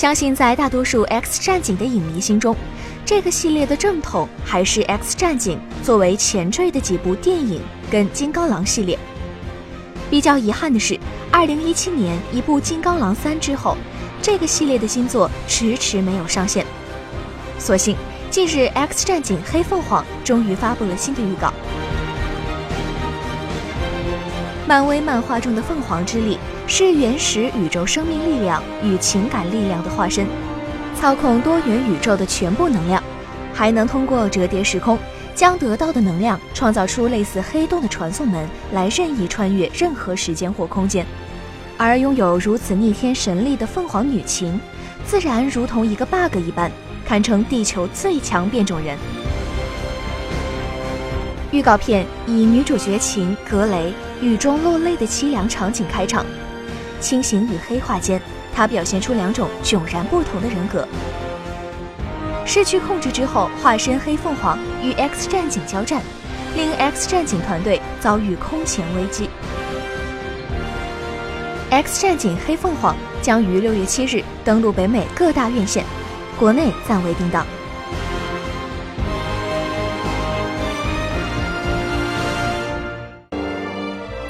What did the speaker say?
相信在大多数 X 战警的影迷心中，这个系列的正统还是 X 战警作为前缀的几部电影跟金刚狼系列。比较遗憾的是，二零一七年一部金刚狼三之后，这个系列的新作迟迟没有上线。所幸，近日 X 战警黑凤凰终于发布了新的预告。漫威漫画中的凤凰之力是原始宇宙生命力量与情感力量的化身，操控多元宇宙的全部能量，还能通过折叠时空将得到的能量创造出类似黑洞的传送门，来任意穿越任何时间或空间。而拥有如此逆天神力的凤凰女琴，自然如同一个 bug 一般，堪称地球最强变种人。预告片以女主角琴格雷雨中落泪的凄凉场景开场，清醒与黑化间，他表现出两种迥然不同的人格。失去控制之后，化身黑凤凰与 X 战警交战，令 X 战警团队遭遇空前危机。X 战警黑凤凰将于六月七日登陆北美各大院线，国内暂未定档。